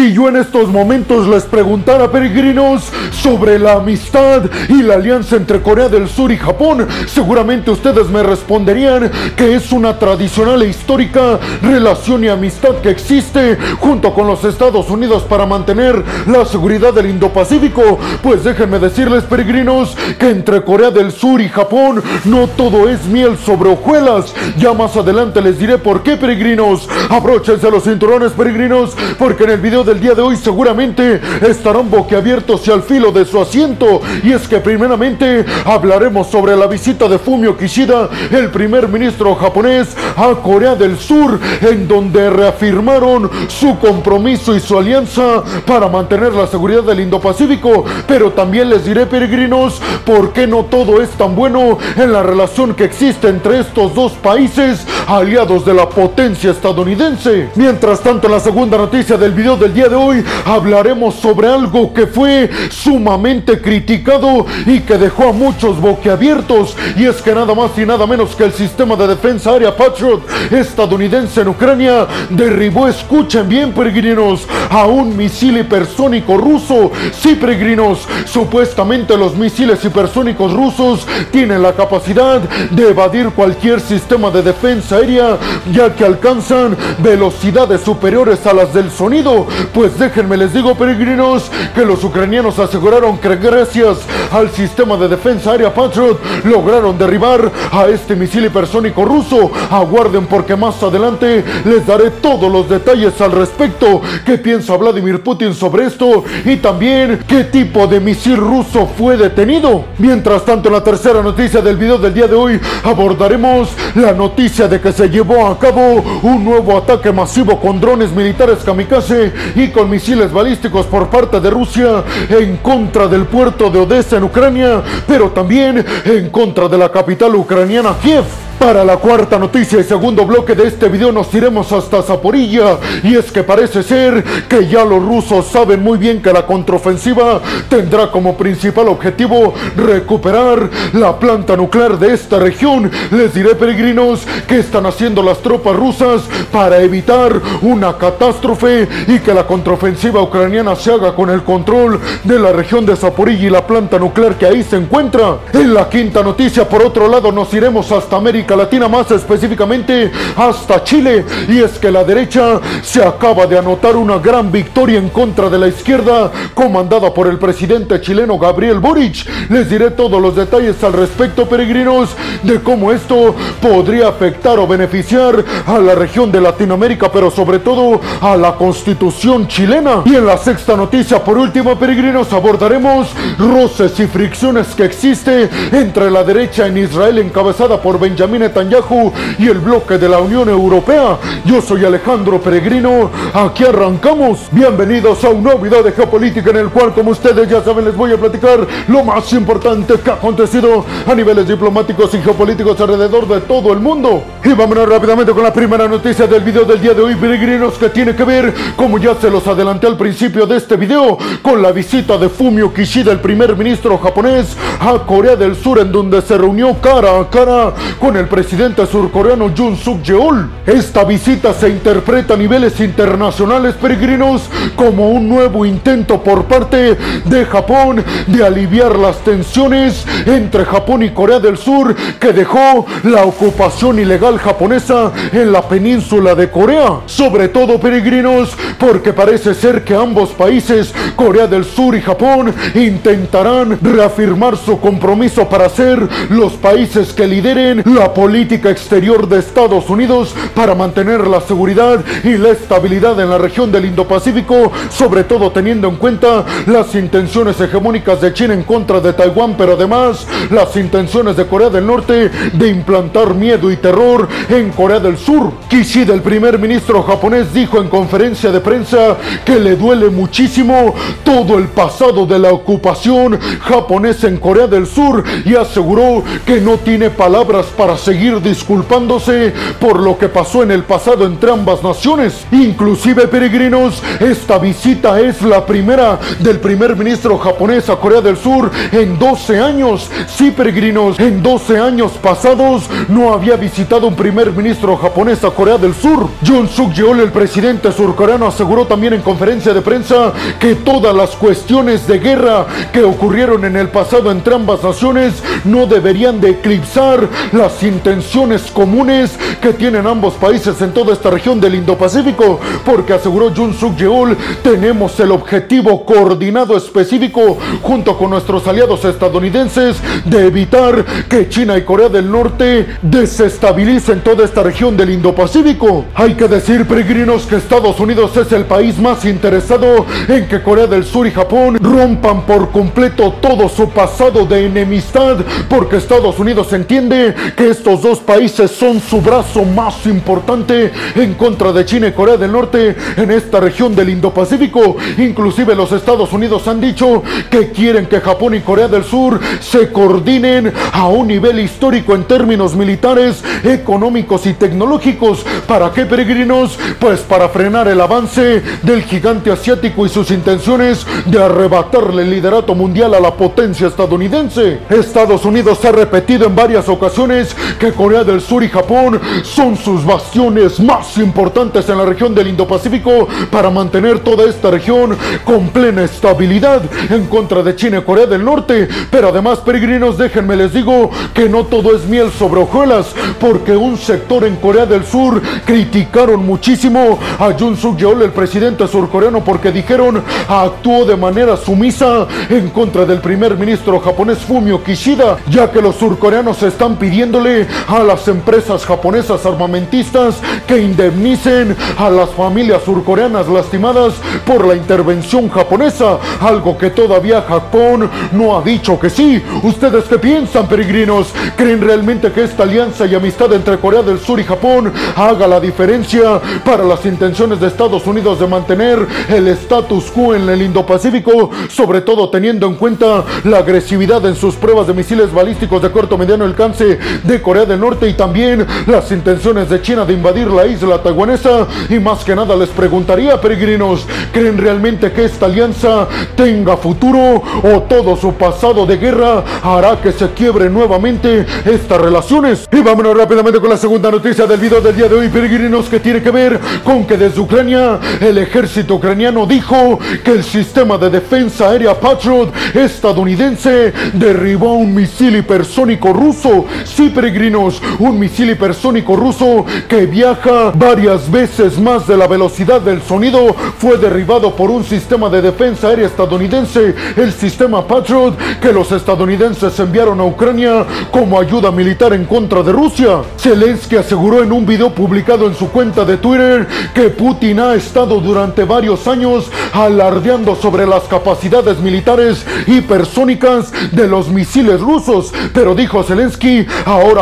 Si yo en estos momentos les preguntara, peregrinos, sobre la amistad y la alianza entre Corea del Sur y Japón, seguramente ustedes me responderían que es una tradicional e histórica relación y amistad que existe junto con los Estados Unidos para mantener la seguridad del Indo-Pacífico. Pues déjenme decirles, peregrinos, que entre Corea del Sur y Japón no todo es miel sobre hojuelas. Ya más adelante les diré por qué, peregrinos. Abróchense los cinturones, peregrinos, porque en el video del día de hoy seguramente estarán boquiabiertos y al filo de su asiento. Y es que primeramente hablaremos sobre la visita de Fumio Kishida, el primer ministro japonés, a Corea del Sur, en donde reafirmaron su compromiso y su alianza para mantener la seguridad del Indo-Pacífico. Pero también les diré, peregrinos, por qué no todo es tan bueno en la relación que existe entre estos dos países aliados de la potencia estadounidense. Mientras tanto, la segunda noticia del video del día de hoy hablaremos sobre algo que fue sumamente criticado y que dejó a muchos boquiabiertos y es que nada más y nada menos que el sistema de defensa aérea Patriot estadounidense en Ucrania derribó, escuchen bien peregrinos, a un misil hipersónico ruso. Sí, peregrinos, supuestamente los misiles hipersónicos rusos tienen la capacidad de evadir cualquier sistema de defensa aérea ya que alcanzan velocidades superiores a las del sonido. Pues déjenme les digo peregrinos que los ucranianos aseguraron que gracias al sistema de defensa aérea Patriot lograron derribar a este misil hipersónico ruso. Aguarden porque más adelante les daré todos los detalles al respecto. ¿Qué piensa Vladimir Putin sobre esto? Y también qué tipo de misil ruso fue detenido. Mientras tanto, en la tercera noticia del video del día de hoy abordaremos la noticia de que se llevó a cabo un nuevo ataque masivo con drones militares kamikaze y con misiles balísticos por parte de Rusia en contra del puerto de Odessa en Ucrania, pero también en contra de la capital ucraniana Kiev. Para la cuarta noticia y segundo bloque de este video nos iremos hasta Zaporilla y es que parece ser que ya los rusos saben muy bien que la contraofensiva tendrá como principal objetivo recuperar la planta nuclear de esta región. Les diré peregrinos que están haciendo las tropas rusas para evitar una catástrofe y que la contraofensiva ucraniana se haga con el control de la región de Zaporilla y la planta nuclear que ahí se encuentra. En la quinta noticia por otro lado nos iremos hasta América Latina, más específicamente hasta Chile. Y es que la derecha se acaba de anotar una gran victoria en contra de la izquierda, comandada por el presidente chileno Gabriel Boric. Les diré todos los detalles al respecto, peregrinos, de cómo esto podría afectar o beneficiar a la región de Latinoamérica, pero sobre todo a la constitución chilena. Y en la sexta noticia, por último, peregrinos, abordaremos roces y fricciones que existe entre la derecha en Israel encabezada por Benjamín Netanyahu y el bloque de la Unión Europea. Yo soy Alejandro Peregrino, aquí arrancamos. Bienvenidos a un nuevo video de geopolítica en el cual, como ustedes ya saben, les voy a platicar lo más importante que ha acontecido a niveles diplomáticos y geopolíticos alrededor de todo el mundo. Y vámonos rápidamente con la primera noticia del video del día de hoy, peregrinos, que tiene que ver, como ya se los adelanté al principio de este video, con la visita de Fumio Kishida, el primer ministro japonés, a Corea del Sur, en donde se reunió cara a cara con el presidente surcoreano Jun Suk Yeol. Esta visita se interpreta a niveles internacionales peregrinos como un nuevo intento por parte de Japón de aliviar las tensiones entre Japón y Corea del Sur que dejó la ocupación ilegal japonesa en la península de Corea. Sobre todo peregrinos porque parece ser que ambos países, Corea del Sur y Japón, intentarán reafirmar su compromiso para ser los países que lideren la política exterior de Estados Unidos para mantener la seguridad y la estabilidad en la región del Indo-Pacífico, sobre todo teniendo en cuenta las intenciones hegemónicas de China en contra de Taiwán, pero además las intenciones de Corea del Norte de implantar miedo y terror en Corea del Sur. Kishida, el primer ministro japonés, dijo en conferencia de prensa que le duele muchísimo todo el pasado de la ocupación japonesa en Corea del Sur y aseguró que no tiene palabras para seguir disculpándose por lo que pasó en el pasado entre ambas naciones. Inclusive, peregrinos, esta visita es la primera del primer ministro japonés a Corea del Sur en 12 años. Sí, peregrinos, en 12 años pasados no había visitado un primer ministro japonés a Corea del Sur. Jun Suk Yeol, el presidente surcoreano, aseguró también en conferencia de prensa que todas las cuestiones de guerra que ocurrieron en el pasado entre ambas naciones no deberían de eclipsar las intenciones comunes que tienen ambos países en toda esta región del Indo-Pacífico, porque aseguró Jun Suk Yeol, tenemos el objetivo coordinado específico junto con nuestros aliados estadounidenses de evitar que China y Corea del Norte desestabilicen toda esta región del Indo-Pacífico. Hay que decir, peregrinos, que Estados Unidos es el país más interesado en que Corea del Sur y Japón rompan por completo todo su pasado de enemistad, porque Estados Unidos entiende que estos dos países son su brazo más importante en contra de China y Corea del Norte en esta región del Indo-Pacífico. Inclusive los Estados Unidos han dicho que quieren que Japón y Corea del Sur se coordinen a un nivel histórico en términos militares, económicos y tecnológicos. ¿Para qué peregrinos? Pues para frenar el avance del gigante asiático y sus intenciones de arrebatarle el liderato mundial a la potencia estadounidense. Estados Unidos ha repetido en varias ocasiones que Corea del Sur y Japón son sus bastiones más importantes en la región del Indo-Pacífico para mantener toda esta región con plena estabilidad en contra de China y Corea del Norte. Pero además, peregrinos, déjenme les digo que no todo es miel sobre hojuelas, porque un sector en Corea del Sur criticaron muchísimo a Jun Suk Yeol, el presidente surcoreano, porque dijeron actuó de manera sumisa en contra del primer ministro japonés Fumio Kishida, ya que los surcoreanos están pidiéndole a las empresas japonesas armamentistas que indemnicen a las familias surcoreanas lastimadas por la intervención japonesa, algo que todavía Japón no ha dicho que sí. ¿Ustedes qué piensan, peregrinos? ¿Creen realmente que esta alianza y amistad entre Corea del Sur y Japón haga la diferencia para las intenciones de Estados Unidos de mantener el status quo en el Indo-Pacífico, sobre todo teniendo en cuenta la agresividad en sus pruebas de misiles balísticos de corto mediano alcance de Corea del Norte y también las intenciones de China de invadir la isla taiwanesa? Y más que nada les preguntaría, peregrinos, ¿creen realmente que esta alianza tenga futuro o todo su pasado de guerra hará que se quiebre nuevamente estas relaciones? Y vámonos rápidamente con la segunda noticia del video del día de hoy, peregrinos, que tiene que ver con que desde Ucrania el ejército ucraniano dijo que el sistema de defensa aérea Patriot estadounidense derribó un misil hipersónico ruso. Sí, peregrinos, un misil hipersónico ruso que viaja varias veces más de la velocidad del sonido fue derribado por un sistema de defensa aérea estadounidense, el sistema Patriot, que los estadounidenses enviaron a Ucrania como ayuda militar en contra de Rusia. Zelensky aseguró en un video publicado en su cuenta de Twitter que Putin ha estado durante varios años alardeando sobre las capacidades militares hipersónicas de los misiles rusos, pero dijo Zelensky,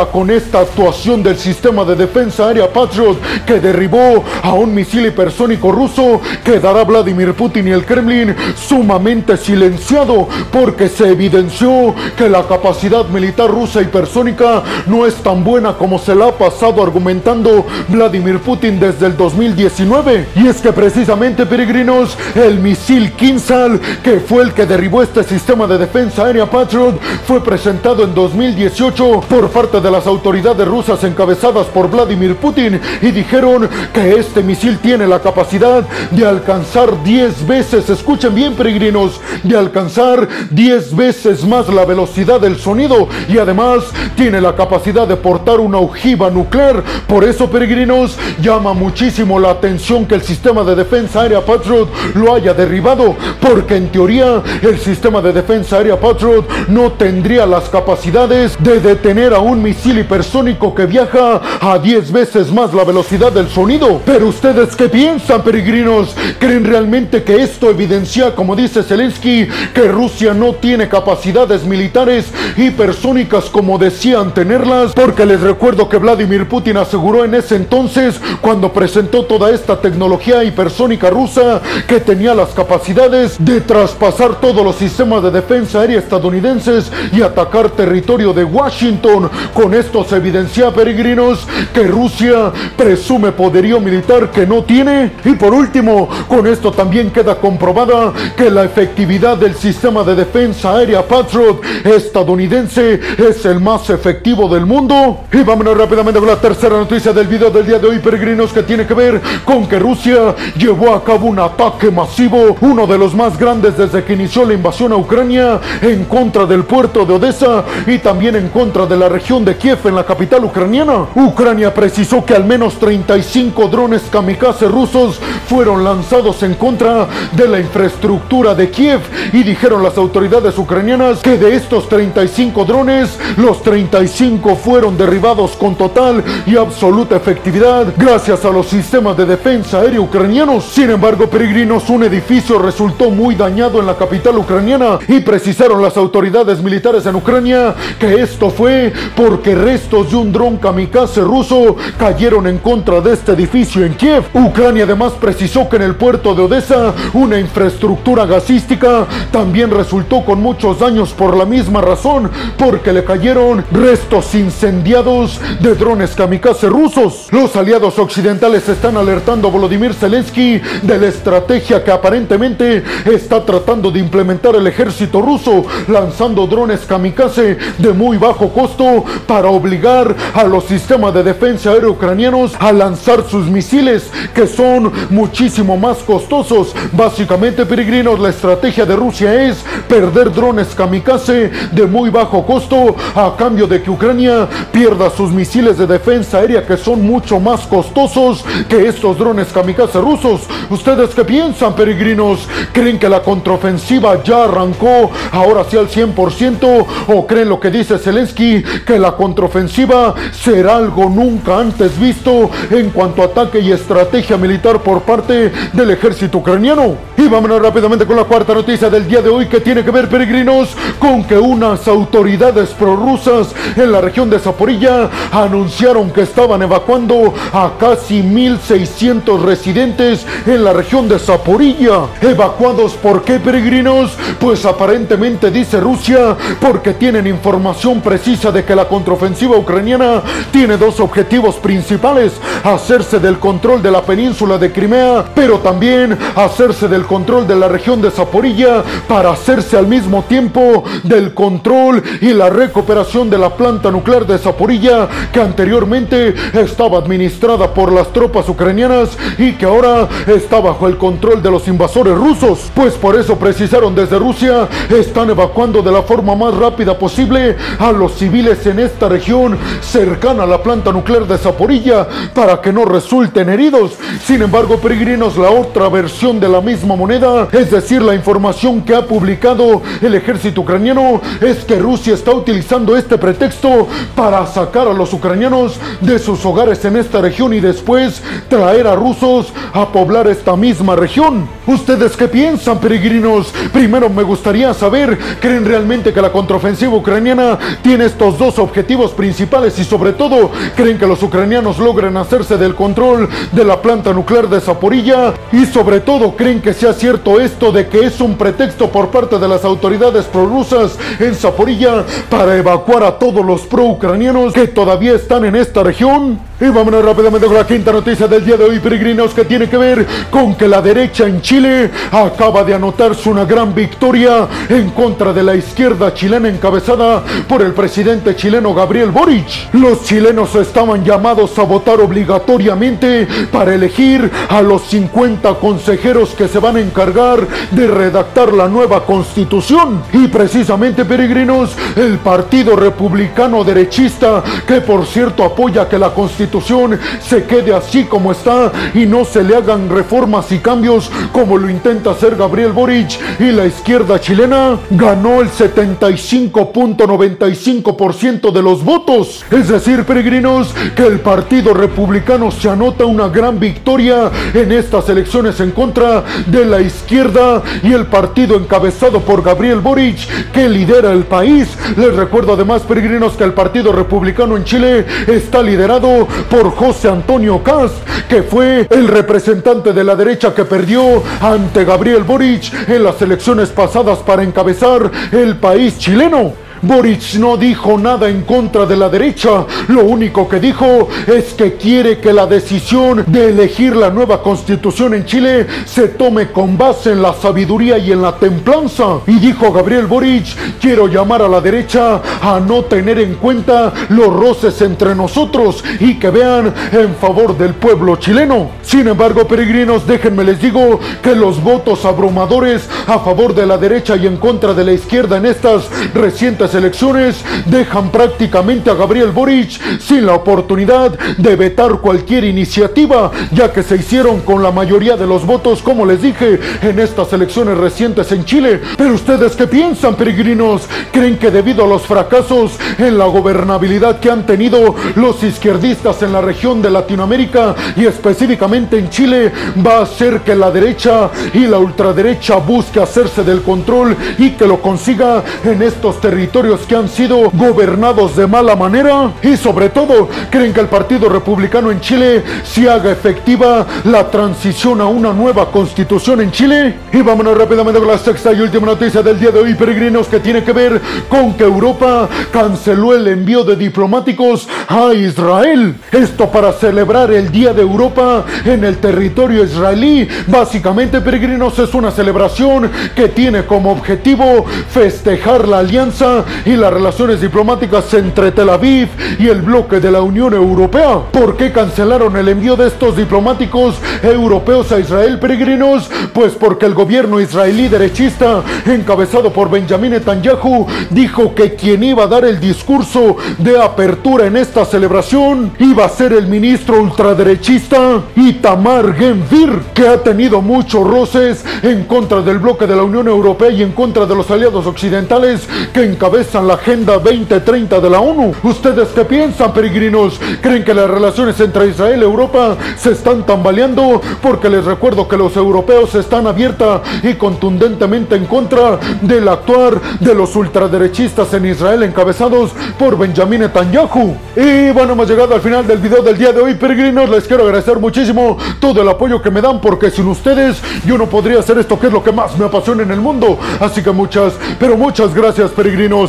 con esta actuación del sistema de defensa aérea Patriot que derribó a un misil hipersónico ruso, quedará Vladimir Putin y el Kremlin sumamente silenciado porque se evidenció que la capacidad militar rusa hipersónica no es tan buena como se la ha pasado argumentando Vladimir Putin desde el 2019. Y es que precisamente, peregrinos, el misil Kinsal, que fue el que derribó este sistema de defensa aérea Patriot, fue presentado en 2018 por parte de las autoridades rusas encabezadas por Vladimir Putin y dijeron que este misil tiene la capacidad de alcanzar 10 veces, escuchen bien peregrinos, de alcanzar 10 veces más la velocidad del sonido y además tiene la capacidad de portar una ojiva nuclear. Por eso, peregrinos, llama muchísimo la atención que el sistema de defensa aérea Patriot lo haya derribado, porque en teoría el sistema de defensa aérea Patriot no tendría las capacidades de detener a un misil hipersónico que viaja a 10 veces más la velocidad del sonido. Pero ustedes qué piensan, peregrinos? ¿Creen realmente que esto evidencia, como dice Zelensky, que Rusia no tiene capacidades militares hipersónicas como decían tenerlas? Porque les recuerdo que Vladimir Putin aseguró en ese entonces, cuando presentó toda esta tecnología hipersónica rusa, que tenía las capacidades de traspasar todos los sistemas de defensa aérea estadounidenses y atacar territorio de Washington con Con esto se evidencia, peregrinos, que Rusia presume poderío militar que no tiene. Y por último, con esto también queda comprobada que la efectividad del sistema de defensa aérea Patriot estadounidense es el más efectivo del mundo. Y vámonos rápidamente con la tercera noticia del video del día de hoy, peregrinos, que tiene que ver con que Rusia llevó a cabo un ataque masivo, uno de los más grandes desde que inició la invasión a Ucrania, en contra del puerto de Odessa y también en contra de la región de Kiev en la capital ucraniana. Ucrania precisó que al menos 35 drones kamikaze rusos fueron lanzados en contra de la infraestructura de Kiev y dijeron las autoridades ucranianas que de estos 35 drones, los 35 fueron derribados con total y absoluta efectividad gracias a los sistemas de defensa aérea ucranianos. Sin embargo, peregrinos, un edificio resultó muy dañado en la capital ucraniana y precisaron las autoridades militares en Ucrania que esto fue porque restos de un dron kamikaze ruso cayeron en contra de este edificio en Kiev. Ucrania además precisó que en el puerto de Odessa una infraestructura gasística también resultó con muchos daños por la misma razón, porque le cayeron restos incendiados de drones kamikaze rusos. Los aliados occidentales están alertando a Volodymyr Zelensky de la estrategia que aparentemente está tratando de implementar el ejército ruso, lanzando drones kamikaze de muy bajo costo para obligar a los sistemas de defensa aérea ucranianos a lanzar sus misiles, que son muchísimo más costosos. Básicamente, peregrinos, la estrategia de Rusia es perder drones kamikaze de muy bajo costo a cambio de que Ucrania pierda sus misiles de defensa aérea que son mucho más costosos que estos drones kamikaze rusos. ¿Ustedes qué piensan, peregrinos? ¿Creen que la contraofensiva ya arrancó ahora sí al 100% o creen lo que dice Zelensky que la será algo nunca antes visto en cuanto a ataque y estrategia militar por parte del ejército ucraniano? Y vámonos rápidamente con la cuarta noticia del día de hoy que tiene que ver, peregrinos, con que unas autoridades prorrusas en la región de Zaporilla anunciaron que estaban evacuando a casi 1.600 residentes en la región de Zaporilla. ¿Evacuados por qué, peregrinos? Pues aparentemente dice Rusia porque tienen información precisa de que la contraofensiva ucraniana tiene dos objetivos principales, hacerse del control de la península de Crimea, pero también hacerse del control de la región de Zaporilla para hacerse al mismo tiempo del control y la recuperación de la planta nuclear de Zaporilla que anteriormente estaba administrada por las tropas ucranianas y que ahora está bajo el control de los invasores rusos. Pues por eso precisaron desde Rusia, están evacuando de la forma más rápida posible a los civiles en esta región cercana a la planta nuclear de Zaporilla para que no resulten heridos. Sin embargo, peregrinos, la otra versión de la misma moneda, es decir, la información que ha publicado el ejército ucraniano, es que Rusia está utilizando este pretexto para sacar a los ucranianos de sus hogares en esta región y después traer a rusos a poblar esta misma región. ¿Ustedes qué piensan, peregrinos? Primero me gustaría saber, ¿creen realmente que la contraofensiva ucraniana tiene estos dos objetivos principales y sobre todo, ¿creen que los ucranianos logren hacerse del control de la planta nuclear de Zaporilla? Y sobre todo, ¿creen que sea cierto esto de que es un pretexto por parte de las autoridades prorrusas en Zaporilla para evacuar a todos los pro-ucranianos que todavía están en esta región? Y vámonos rápidamente con la quinta noticia del día de hoy, peregrinos, que tiene que ver con que la derecha en Chile acaba de anotarse una gran victoria en contra de la izquierda chilena encabezada por el presidente chileno Gabriel Boric. Los chilenos estaban llamados a votar obligatoriamente para elegir a los 50 consejeros que se van a encargar de redactar la nueva constitución. Y precisamente, peregrinos, el Partido Republicano Derechista, que por cierto apoya que la constitución se quede así como está y no se le hagan reformas y cambios como lo intenta hacer Gabriel Boric y la izquierda chilena ganó el 75.95% de los votos. Es decir, peregrinos, que el Partido Republicano se anota una gran victoria en estas elecciones en contra de la izquierda y el partido encabezado por Gabriel Boric que lidera el país. Les recuerdo además, peregrinos, que el Partido Republicano en Chile está liderado por José Antonio Cast, que fue el representante de la derecha que perdió ante Gabriel Boric en las elecciones pasadas para encabezar el país chileno. Boric no dijo nada en contra de la derecha, lo único que dijo es que quiere que la decisión de elegir la nueva constitución en Chile se tome con base en la sabiduría y en la templanza. Y dijo Gabriel Boric, quiero llamar a la derecha a no tener en cuenta los roces entre nosotros y que vean en favor del pueblo chileno. Sin embargo, peregrinos, déjenme les digo que los votos abrumadores a favor de la derecha y en contra de la izquierda en estas recientes elecciones dejan prácticamente a Gabriel Boric sin la oportunidad de vetar cualquier iniciativa, ya que se hicieron con la mayoría de los votos, como les dije, en estas elecciones recientes en Chile. Pero ustedes qué piensan, peregrinos? ¿Creen que debido a los fracasos en la gobernabilidad que han tenido los izquierdistas en la región de Latinoamérica y específicamente en Chile, va a hacer que la derecha y la ultraderecha busque hacerse del control y que lo consiga en estos territorios que han sido gobernados de mala manera? Y sobre todo, ¿creen que el Partido Republicano en Chile si haga efectiva la transición a una nueva constitución en Chile? Y vámonos rápidamente con la sexta y última noticia del día de hoy, peregrinos, que tiene que ver con que Europa canceló el envío de diplomáticos a Israel. Esto para celebrar el Día de Europa en el territorio israelí. Básicamente, peregrinos, es una celebración que tiene como objetivo festejar la alianza y las relaciones diplomáticas entre Tel Aviv y el bloque de la Unión Europea. ¿Por qué cancelaron el envío de estos diplomáticos europeos a Israel, peregrinos? Pues porque el gobierno israelí derechista, encabezado por Benjamin Netanyahu, dijo que quien iba a dar el discurso de apertura en esta celebración iba a ser el ministro ultraderechista Itamar Genvir, que ha tenido muchos roces en contra del bloque de la Unión Europea y en contra de los aliados occidentales que encabezan la Agenda 2030 de la ONU. ¿Ustedes qué piensan, peregrinos? ¿Creen que las relaciones entre Israel y Europa se están tambaleando? Porque les recuerdo que los europeos están abierta y contundentemente en contra del actuar de los ultraderechistas en Israel encabezados por Benjamin Netanyahu. Y bueno, hemos llegado al final del video del día de hoy, peregrinos. Les quiero agradecer muchísimo todo el apoyo que me dan porque sin ustedes yo no podría hacer esto que es lo que más me apasiona en el mundo. Así que muchas, pero muchas gracias, peregrinos.